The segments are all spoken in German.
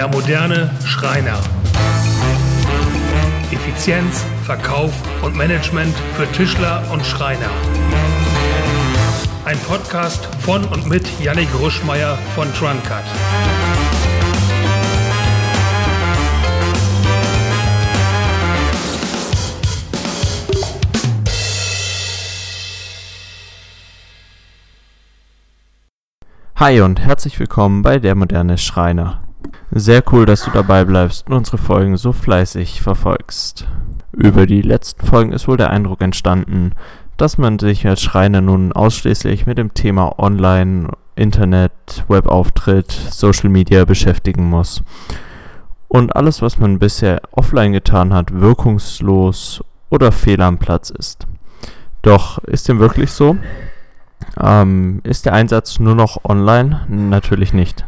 Der moderne Schreiner. Effizienz, Verkauf und Management für Tischler und Schreiner. Ein Podcast von und mit Yannick Ruschmeier von Truncut. Hi und herzlich willkommen bei Der moderne Schreiner. Sehr cool, dass du dabei bleibst und unsere Folgen so fleißig verfolgst. Über die letzten Folgen ist wohl der Eindruck entstanden, dass man sich als Schreiner nun ausschließlich mit dem Thema Online, Internet, Webauftritt, Social Media beschäftigen muss. Und alles, was man bisher offline getan hat, wirkungslos oder fehl am Platz ist. Doch ist dem wirklich so? Ähm, ist der Einsatz nur noch online? Natürlich nicht.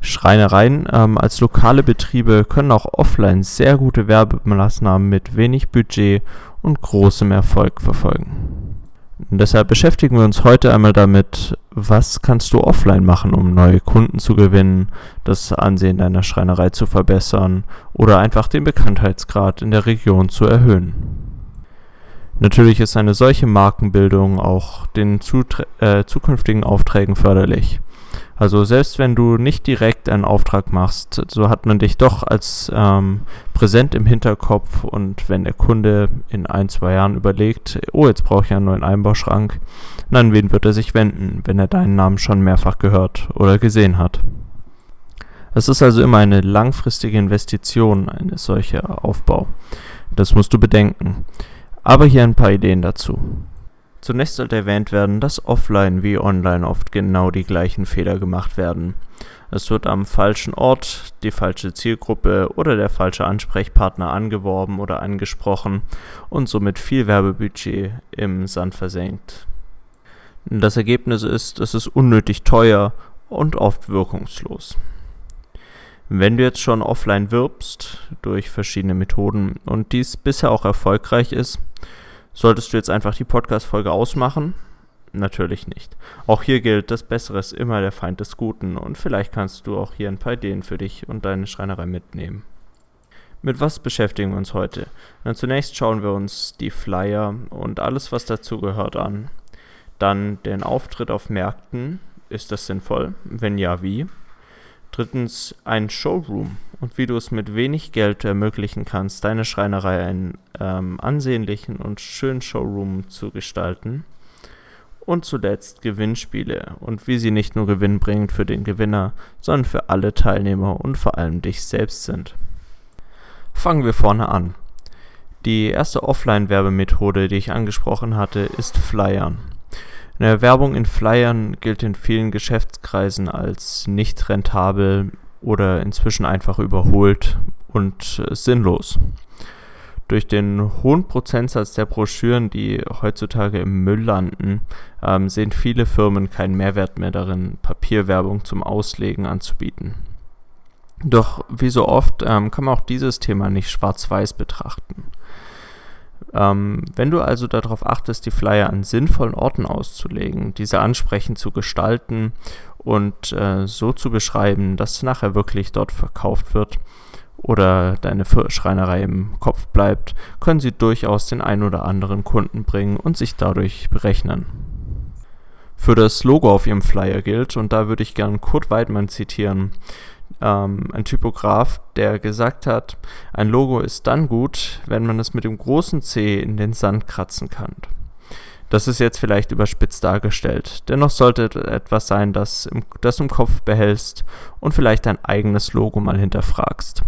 Schreinereien ähm, als lokale Betriebe können auch offline sehr gute Werbemaßnahmen mit wenig Budget und großem Erfolg verfolgen. Und deshalb beschäftigen wir uns heute einmal damit, was kannst du offline machen, um neue Kunden zu gewinnen, das Ansehen deiner Schreinerei zu verbessern oder einfach den Bekanntheitsgrad in der Region zu erhöhen. Natürlich ist eine solche Markenbildung auch den äh, zukünftigen Aufträgen förderlich. Also selbst wenn du nicht direkt einen Auftrag machst, so hat man dich doch als ähm, präsent im Hinterkopf und wenn der Kunde in ein, zwei Jahren überlegt, oh, jetzt brauche ich einen neuen Einbauschrank, dann wen wird er sich wenden, wenn er deinen Namen schon mehrfach gehört oder gesehen hat. Es ist also immer eine langfristige Investition, eine solche Aufbau. Das musst du bedenken. Aber hier ein paar Ideen dazu. Zunächst sollte erwähnt werden, dass offline wie online oft genau die gleichen Fehler gemacht werden. Es wird am falschen Ort, die falsche Zielgruppe oder der falsche Ansprechpartner angeworben oder angesprochen und somit viel Werbebudget im Sand versenkt. Das Ergebnis ist, es ist unnötig teuer und oft wirkungslos. Wenn du jetzt schon offline wirbst durch verschiedene Methoden und dies bisher auch erfolgreich ist, solltest du jetzt einfach die Podcast-Folge ausmachen? Natürlich nicht. Auch hier gilt, das Bessere ist immer der Feind des Guten und vielleicht kannst du auch hier ein paar Ideen für dich und deine Schreinerei mitnehmen. Mit was beschäftigen wir uns heute? Na, zunächst schauen wir uns die Flyer und alles, was dazu gehört, an. Dann den Auftritt auf Märkten. Ist das sinnvoll? Wenn ja, wie? Drittens ein Showroom und wie du es mit wenig Geld ermöglichen kannst, deine Schreinerei einen ähm, ansehnlichen und schönen Showroom zu gestalten. Und zuletzt Gewinnspiele und wie sie nicht nur gewinnbringend für den Gewinner, sondern für alle Teilnehmer und vor allem dich selbst sind. Fangen wir vorne an. Die erste Offline-Werbemethode, die ich angesprochen hatte, ist Flyern. Eine Werbung in Flyern gilt in vielen Geschäftskreisen als nicht rentabel oder inzwischen einfach überholt und äh, sinnlos. Durch den hohen Prozentsatz der Broschüren, die heutzutage im Müll landen, ähm, sehen viele Firmen keinen Mehrwert mehr darin, Papierwerbung zum Auslegen anzubieten. Doch wie so oft ähm, kann man auch dieses Thema nicht schwarz-weiß betrachten. Ähm, wenn du also darauf achtest, die Flyer an sinnvollen Orten auszulegen, diese ansprechend zu gestalten und äh, so zu beschreiben, dass nachher wirklich dort verkauft wird oder deine Schreinerei im Kopf bleibt, können sie durchaus den ein oder anderen Kunden bringen und sich dadurch berechnen. Für das Logo auf ihrem Flyer gilt, und da würde ich gern Kurt Weidmann zitieren, ähm, ein Typograf, der gesagt hat, ein Logo ist dann gut, wenn man es mit dem großen C in den Sand kratzen kann. Das ist jetzt vielleicht überspitzt dargestellt. Dennoch sollte etwas sein, das, im, das im Kopf behältst und vielleicht dein eigenes Logo mal hinterfragst.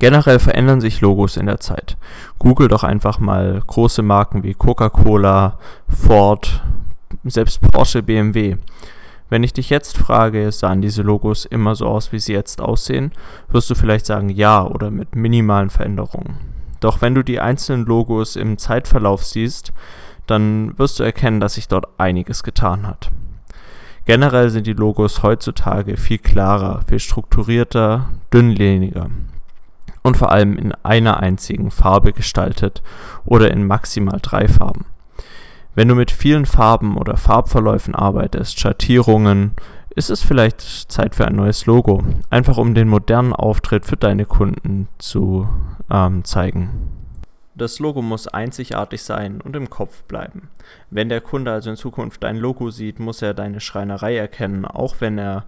Generell verändern sich Logos in der Zeit. Google doch einfach mal große Marken wie Coca-Cola, Ford, selbst Porsche, BMW. Wenn ich dich jetzt frage, sahen diese Logos immer so aus, wie sie jetzt aussehen, wirst du vielleicht sagen ja oder mit minimalen Veränderungen. Doch wenn du die einzelnen Logos im Zeitverlauf siehst, dann wirst du erkennen, dass sich dort einiges getan hat. Generell sind die Logos heutzutage viel klarer, viel strukturierter, dünnlehniger und vor allem in einer einzigen Farbe gestaltet oder in maximal drei Farben. Wenn du mit vielen Farben oder Farbverläufen arbeitest, Schattierungen, ist es vielleicht Zeit für ein neues Logo, einfach um den modernen Auftritt für deine Kunden zu ähm, zeigen. Das Logo muss einzigartig sein und im Kopf bleiben. Wenn der Kunde also in Zukunft dein Logo sieht, muss er deine Schreinerei erkennen, auch wenn er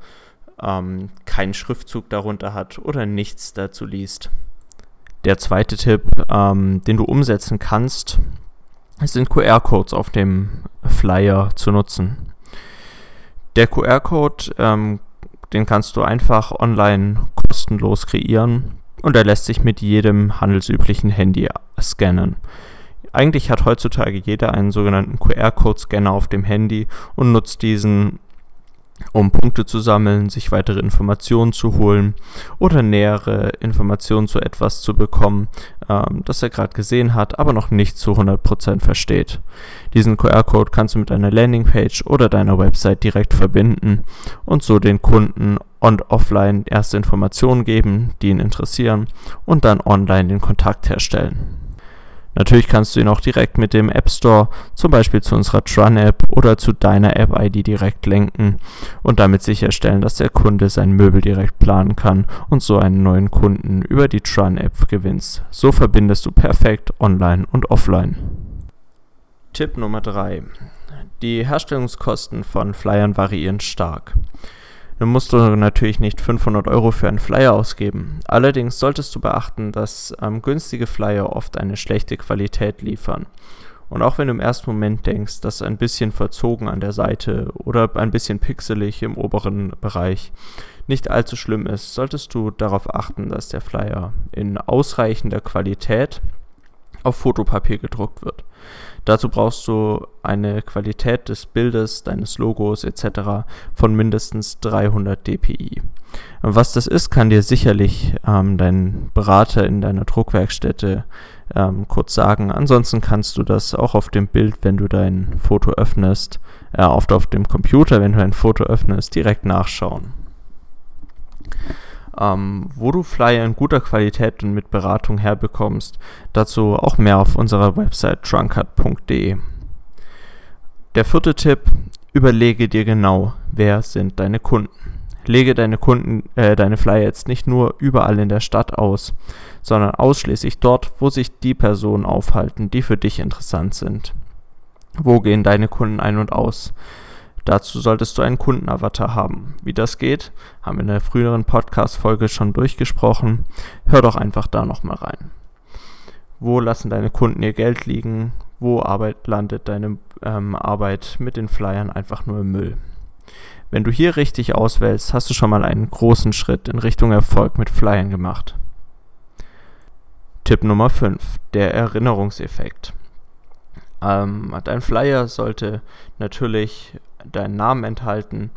ähm, keinen Schriftzug darunter hat oder nichts dazu liest. Der zweite Tipp, ähm, den du umsetzen kannst, sind QR-Codes auf dem Flyer zu nutzen. Der QR-Code, ähm, den kannst du einfach online kostenlos kreieren und er lässt sich mit jedem handelsüblichen Handy scannen. Eigentlich hat heutzutage jeder einen sogenannten QR-Code-Scanner auf dem Handy und nutzt diesen um Punkte zu sammeln, sich weitere Informationen zu holen oder nähere Informationen zu etwas zu bekommen, ähm, das er gerade gesehen hat, aber noch nicht zu 100% versteht. Diesen QR-Code kannst du mit einer Landingpage oder deiner Website direkt verbinden und so den Kunden on offline erste Informationen geben, die ihn interessieren und dann online den Kontakt herstellen. Natürlich kannst du ihn auch direkt mit dem App Store, zum Beispiel zu unserer Tron-App oder zu deiner App-ID direkt lenken und damit sicherstellen, dass der Kunde sein Möbel direkt planen kann und so einen neuen Kunden über die Tron-App gewinnst. So verbindest du perfekt online und offline. Tipp Nummer 3. Die Herstellungskosten von Flyern variieren stark. Dann musst du natürlich nicht 500 Euro für einen Flyer ausgeben. Allerdings solltest du beachten, dass ähm, günstige Flyer oft eine schlechte Qualität liefern. Und auch wenn du im ersten Moment denkst, dass ein bisschen verzogen an der Seite oder ein bisschen pixelig im oberen Bereich nicht allzu schlimm ist, solltest du darauf achten, dass der Flyer in ausreichender Qualität auf Fotopapier gedruckt wird. Dazu brauchst du eine Qualität des Bildes, deines Logos etc. von mindestens 300 dpi. Was das ist, kann dir sicherlich ähm, dein Berater in deiner Druckwerkstätte ähm, kurz sagen. Ansonsten kannst du das auch auf dem Bild, wenn du dein Foto öffnest, äh, oft auf dem Computer, wenn du ein Foto öffnest, direkt nachschauen ähm, wo du Flyer in guter Qualität und mit Beratung herbekommst. Dazu auch mehr auf unserer Website drunkard.de. Der vierte Tipp, überlege dir genau, wer sind deine Kunden. Lege deine Kunden, äh, deine Flyer jetzt nicht nur überall in der Stadt aus, sondern ausschließlich dort, wo sich die Personen aufhalten, die für dich interessant sind. Wo gehen deine Kunden ein und aus? Dazu solltest du einen Kundenavatar haben. Wie das geht, haben wir in der früheren Podcast-Folge schon durchgesprochen. Hör doch einfach da nochmal rein. Wo lassen deine Kunden ihr Geld liegen? Wo Arbeit landet deine ähm, Arbeit mit den Flyern einfach nur im Müll? Wenn du hier richtig auswählst, hast du schon mal einen großen Schritt in Richtung Erfolg mit Flyern gemacht. Tipp Nummer 5. Der Erinnerungseffekt. Ähm, dein Flyer sollte natürlich deinen Namen enthalten,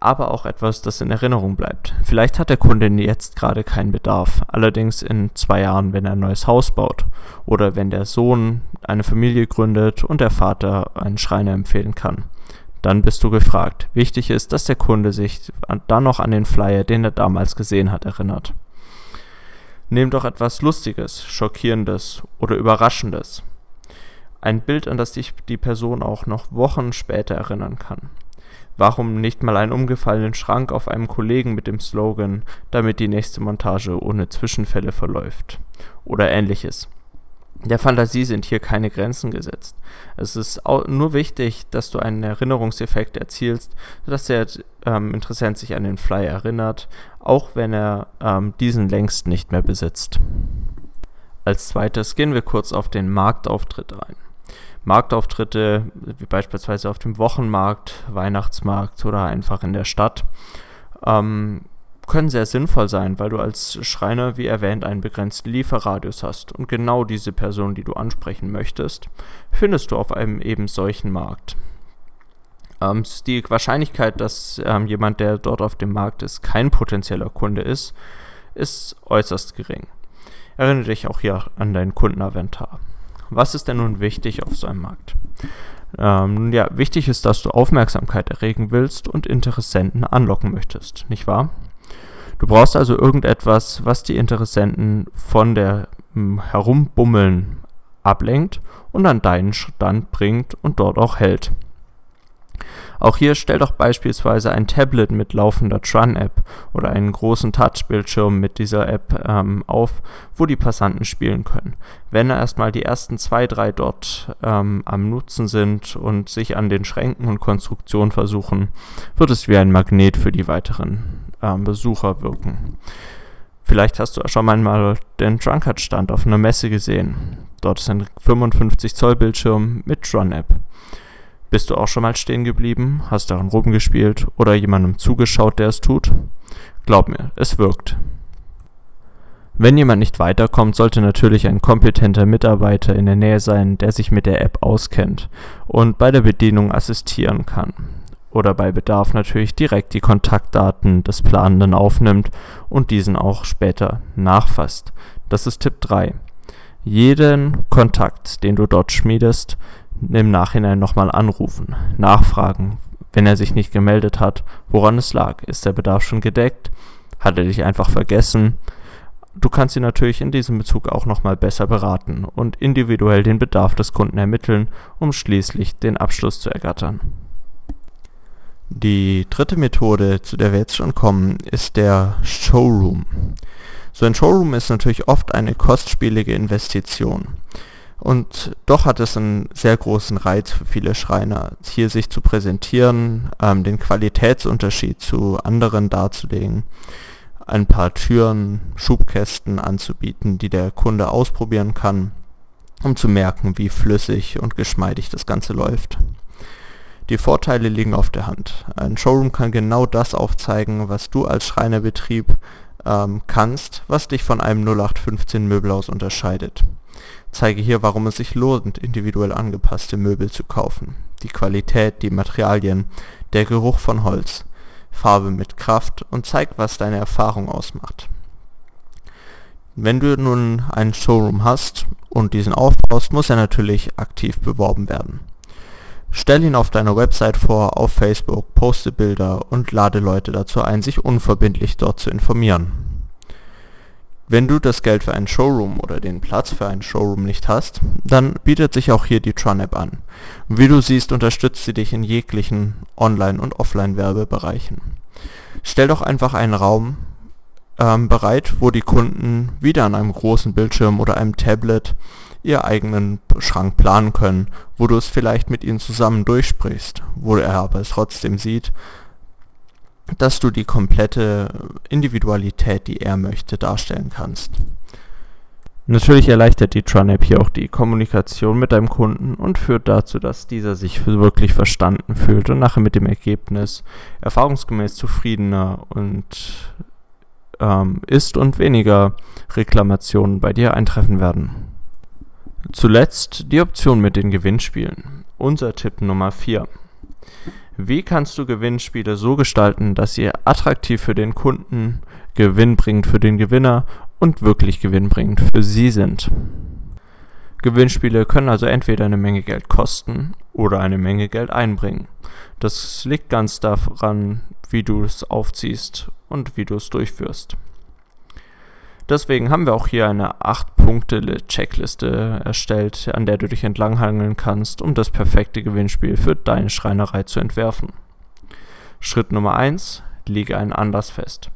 aber auch etwas, das in Erinnerung bleibt. Vielleicht hat der Kunde jetzt gerade keinen Bedarf, allerdings in zwei Jahren, wenn er ein neues Haus baut oder wenn der Sohn eine Familie gründet und der Vater einen Schreiner empfehlen kann. Dann bist du gefragt. Wichtig ist, dass der Kunde sich dann noch an den Flyer, den er damals gesehen hat, erinnert. Nimm doch etwas Lustiges, Schockierendes oder Überraschendes. Ein Bild, an das sich die Person auch noch Wochen später erinnern kann. Warum nicht mal einen umgefallenen Schrank auf einem Kollegen mit dem Slogan, damit die nächste Montage ohne Zwischenfälle verläuft? Oder ähnliches. Der Fantasie sind hier keine Grenzen gesetzt. Es ist nur wichtig, dass du einen Erinnerungseffekt erzielst, dass der ähm, Interessent sich an den Flyer erinnert, auch wenn er ähm, diesen längst nicht mehr besitzt. Als zweites gehen wir kurz auf den Marktauftritt ein. Marktauftritte, wie beispielsweise auf dem Wochenmarkt, Weihnachtsmarkt oder einfach in der Stadt, ähm, können sehr sinnvoll sein, weil du als Schreiner, wie erwähnt, einen begrenzten Lieferradius hast. Und genau diese Person, die du ansprechen möchtest, findest du auf einem eben solchen Markt. Ähm, die Wahrscheinlichkeit, dass ähm, jemand, der dort auf dem Markt ist, kein potenzieller Kunde ist, ist äußerst gering. Erinnere dich auch hier an deinen Kundenaventar. Was ist denn nun wichtig auf so einem Markt? Ähm, ja, wichtig ist, dass du Aufmerksamkeit erregen willst und Interessenten anlocken möchtest, nicht wahr? Du brauchst also irgendetwas, was die Interessenten von der hm, Herumbummeln ablenkt und an deinen Stand bringt und dort auch hält. Auch hier stell doch beispielsweise ein Tablet mit laufender Tron-App oder einen großen Touchbildschirm mit dieser App ähm, auf, wo die Passanten spielen können. Wenn erstmal die ersten zwei, drei dort ähm, am Nutzen sind und sich an den Schränken und Konstruktionen versuchen, wird es wie ein Magnet für die weiteren ähm, Besucher wirken. Vielleicht hast du schon mal den Drunkard-Stand auf einer Messe gesehen. Dort ist ein 55 Zoll Bildschirm mit Tron-App. Bist du auch schon mal stehen geblieben, hast daran rumgespielt oder jemandem zugeschaut, der es tut? Glaub mir, es wirkt. Wenn jemand nicht weiterkommt, sollte natürlich ein kompetenter Mitarbeiter in der Nähe sein, der sich mit der App auskennt und bei der Bedienung assistieren kann. Oder bei Bedarf natürlich direkt die Kontaktdaten des Planenden aufnimmt und diesen auch später nachfasst. Das ist Tipp 3. Jeden Kontakt, den du dort schmiedest, im Nachhinein nochmal anrufen, nachfragen, wenn er sich nicht gemeldet hat, woran es lag. Ist der Bedarf schon gedeckt? Hat er dich einfach vergessen? Du kannst ihn natürlich in diesem Bezug auch nochmal besser beraten und individuell den Bedarf des Kunden ermitteln, um schließlich den Abschluss zu ergattern. Die dritte Methode, zu der wir jetzt schon kommen, ist der Showroom. So ein Showroom ist natürlich oft eine kostspielige Investition. Und doch hat es einen sehr großen Reiz für viele Schreiner, hier sich zu präsentieren, ähm, den Qualitätsunterschied zu anderen darzulegen, ein paar Türen, Schubkästen anzubieten, die der Kunde ausprobieren kann, um zu merken, wie flüssig und geschmeidig das Ganze läuft. Die Vorteile liegen auf der Hand. Ein Showroom kann genau das aufzeigen, was du als Schreinerbetrieb ähm, kannst, was dich von einem 0815 Möbelhaus unterscheidet zeige hier, warum es sich lohnt, individuell angepasste Möbel zu kaufen. Die Qualität, die Materialien, der Geruch von Holz, Farbe mit Kraft und zeigt, was deine Erfahrung ausmacht. Wenn du nun einen Showroom hast und diesen aufbaust, muss er natürlich aktiv beworben werden. Stell ihn auf deiner Website vor, auf Facebook, poste Bilder und lade Leute dazu ein, sich unverbindlich dort zu informieren. Wenn du das Geld für einen Showroom oder den Platz für einen Showroom nicht hast, dann bietet sich auch hier die Tron-App an. Wie du siehst, unterstützt sie dich in jeglichen Online- und Offline-Werbebereichen. Stell doch einfach einen Raum ähm, bereit, wo die Kunden wieder an einem großen Bildschirm oder einem Tablet ihr eigenen Schrank planen können, wo du es vielleicht mit ihnen zusammen durchsprichst, wo er aber trotzdem sieht, dass du die komplette Individualität, die er möchte, darstellen kannst. Natürlich erleichtert die Tron-App hier auch die Kommunikation mit deinem Kunden und führt dazu, dass dieser sich wirklich verstanden fühlt und nachher mit dem Ergebnis erfahrungsgemäß zufriedener und ähm, ist und weniger Reklamationen bei dir eintreffen werden. Zuletzt die Option mit den Gewinnspielen. Unser Tipp Nummer 4. Wie kannst du Gewinnspiele so gestalten, dass sie attraktiv für den Kunden, gewinnbringend für den Gewinner und wirklich gewinnbringend für sie sind? Gewinnspiele können also entweder eine Menge Geld kosten oder eine Menge Geld einbringen. Das liegt ganz daran, wie du es aufziehst und wie du es durchführst. Deswegen haben wir auch hier eine 8-Punkte-Checkliste erstellt, an der du dich entlanghangeln kannst, um das perfekte Gewinnspiel für deine Schreinerei zu entwerfen. Schritt Nummer 1. Lege einen Anlass fest.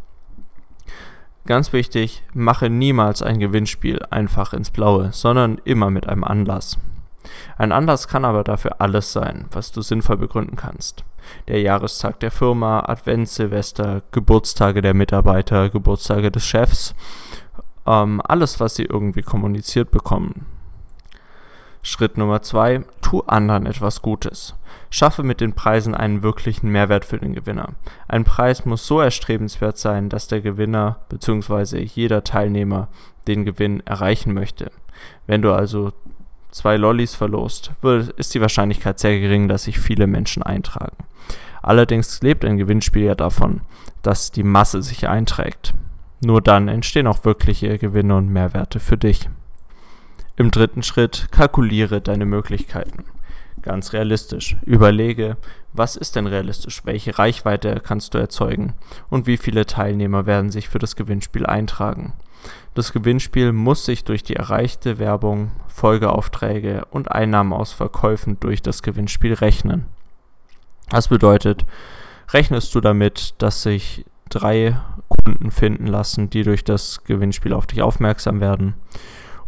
Ganz wichtig, mache niemals ein Gewinnspiel einfach ins Blaue, sondern immer mit einem Anlass. Ein Anlass kann aber dafür alles sein, was du sinnvoll begründen kannst. Der Jahrestag der Firma, Advent, Silvester, Geburtstage der Mitarbeiter, Geburtstage des Chefs ähm, alles, was sie irgendwie kommuniziert bekommen. Schritt Nummer zwei: Tu anderen etwas Gutes. Schaffe mit den Preisen einen wirklichen Mehrwert für den Gewinner. Ein Preis muss so erstrebenswert sein, dass der Gewinner bzw. jeder Teilnehmer den Gewinn erreichen möchte. Wenn du also zwei Lollis verlost, ist die Wahrscheinlichkeit sehr gering, dass sich viele Menschen eintragen. Allerdings lebt ein Gewinnspiel ja davon, dass die Masse sich einträgt. Nur dann entstehen auch wirkliche Gewinne und Mehrwerte für dich. Im dritten Schritt kalkuliere deine Möglichkeiten. Ganz realistisch. Überlege, was ist denn realistisch? Welche Reichweite kannst du erzeugen? Und wie viele Teilnehmer werden sich für das Gewinnspiel eintragen? Das Gewinnspiel muss sich durch die erreichte Werbung, Folgeaufträge und Einnahmen aus Verkäufen durch das Gewinnspiel rechnen. Das bedeutet, rechnest du damit, dass sich drei Kunden finden lassen, die durch das Gewinnspiel auf dich aufmerksam werden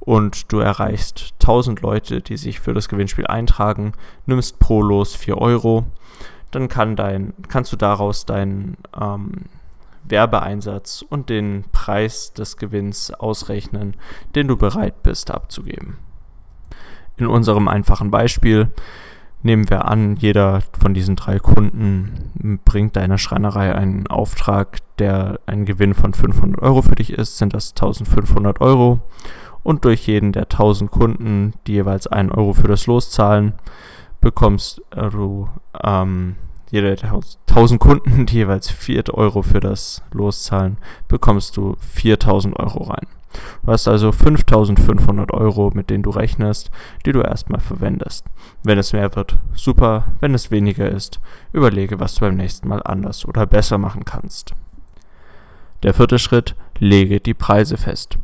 und du erreichst 1000 Leute, die sich für das Gewinnspiel eintragen, nimmst pro Los 4 Euro, dann kann dein, kannst du daraus deinen ähm, Werbeeinsatz und den Preis des Gewinns ausrechnen, den du bereit bist abzugeben. In unserem einfachen Beispiel nehmen wir an, jeder von diesen drei Kunden bringt deiner Schreinerei einen Auftrag, der ein Gewinn von 500 Euro für dich ist, sind das 1500 Euro und durch jeden der 1000 Kunden, die jeweils 1 Euro für das Los zahlen, bekommst du ähm, jede der 1000 Kunden, die jeweils 4 Euro für das Los zahlen, bekommst du 4000 Euro rein. Du hast also 5500 Euro, mit denen du rechnest, die du erstmal verwendest. Wenn es mehr wird, super. Wenn es weniger ist, überlege, was du beim nächsten Mal anders oder besser machen kannst. Der vierte Schritt, lege die Preise fest.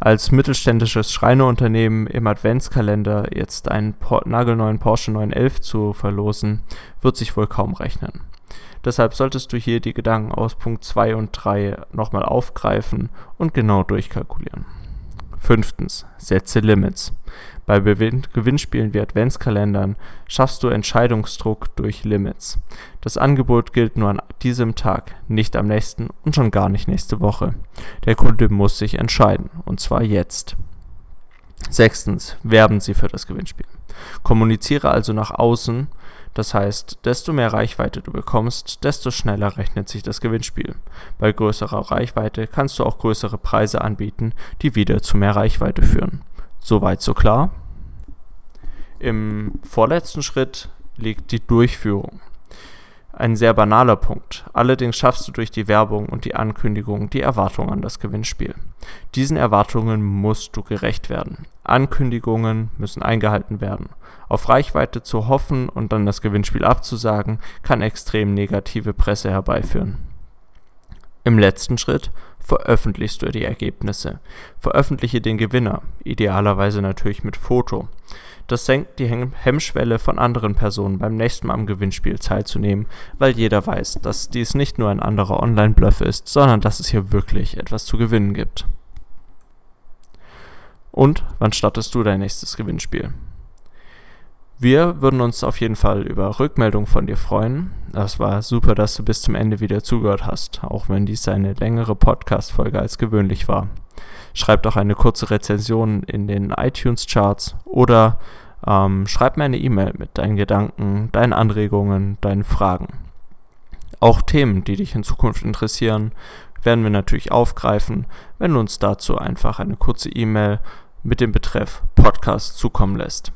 Als mittelständisches Schreinerunternehmen im Adventskalender jetzt einen nagelneuen Porsche 911 zu verlosen, wird sich wohl kaum rechnen. Deshalb solltest du hier die Gedanken aus Punkt 2 und 3 nochmal aufgreifen und genau durchkalkulieren. Fünftens, setze Limits. Bei Gewinnspielen wie Adventskalendern schaffst du Entscheidungsdruck durch Limits. Das Angebot gilt nur an diesem Tag, nicht am nächsten und schon gar nicht nächste Woche. Der Kunde muss sich entscheiden, und zwar jetzt. Sechstens, werben Sie für das Gewinnspiel. Kommuniziere also nach außen, das heißt, desto mehr Reichweite du bekommst, desto schneller rechnet sich das Gewinnspiel. Bei größerer Reichweite kannst du auch größere Preise anbieten, die wieder zu mehr Reichweite führen. Soweit so klar. Im vorletzten Schritt liegt die Durchführung. Ein sehr banaler Punkt. Allerdings schaffst du durch die Werbung und die Ankündigung die Erwartung an das Gewinnspiel. Diesen Erwartungen musst du gerecht werden. Ankündigungen müssen eingehalten werden. Auf Reichweite zu hoffen und dann das Gewinnspiel abzusagen, kann extrem negative Presse herbeiführen. Im letzten Schritt veröffentlichst du die Ergebnisse. Veröffentliche den Gewinner, idealerweise natürlich mit Foto. Das senkt die Hemmschwelle von anderen Personen beim nächsten Mal am Gewinnspiel teilzunehmen, weil jeder weiß, dass dies nicht nur ein anderer Online-Bluff ist, sondern dass es hier wirklich etwas zu gewinnen gibt. Und wann startest du dein nächstes Gewinnspiel? Wir würden uns auf jeden Fall über Rückmeldung von dir freuen. Das war super, dass du bis zum Ende wieder zugehört hast, auch wenn dies eine längere Podcast-Folge als gewöhnlich war. Schreib doch eine kurze Rezension in den iTunes-Charts oder ähm, schreib mir eine E-Mail mit deinen Gedanken, deinen Anregungen, deinen Fragen. Auch Themen, die dich in Zukunft interessieren, werden wir natürlich aufgreifen, wenn du uns dazu einfach eine kurze E-Mail mit dem Betreff Podcast zukommen lässt.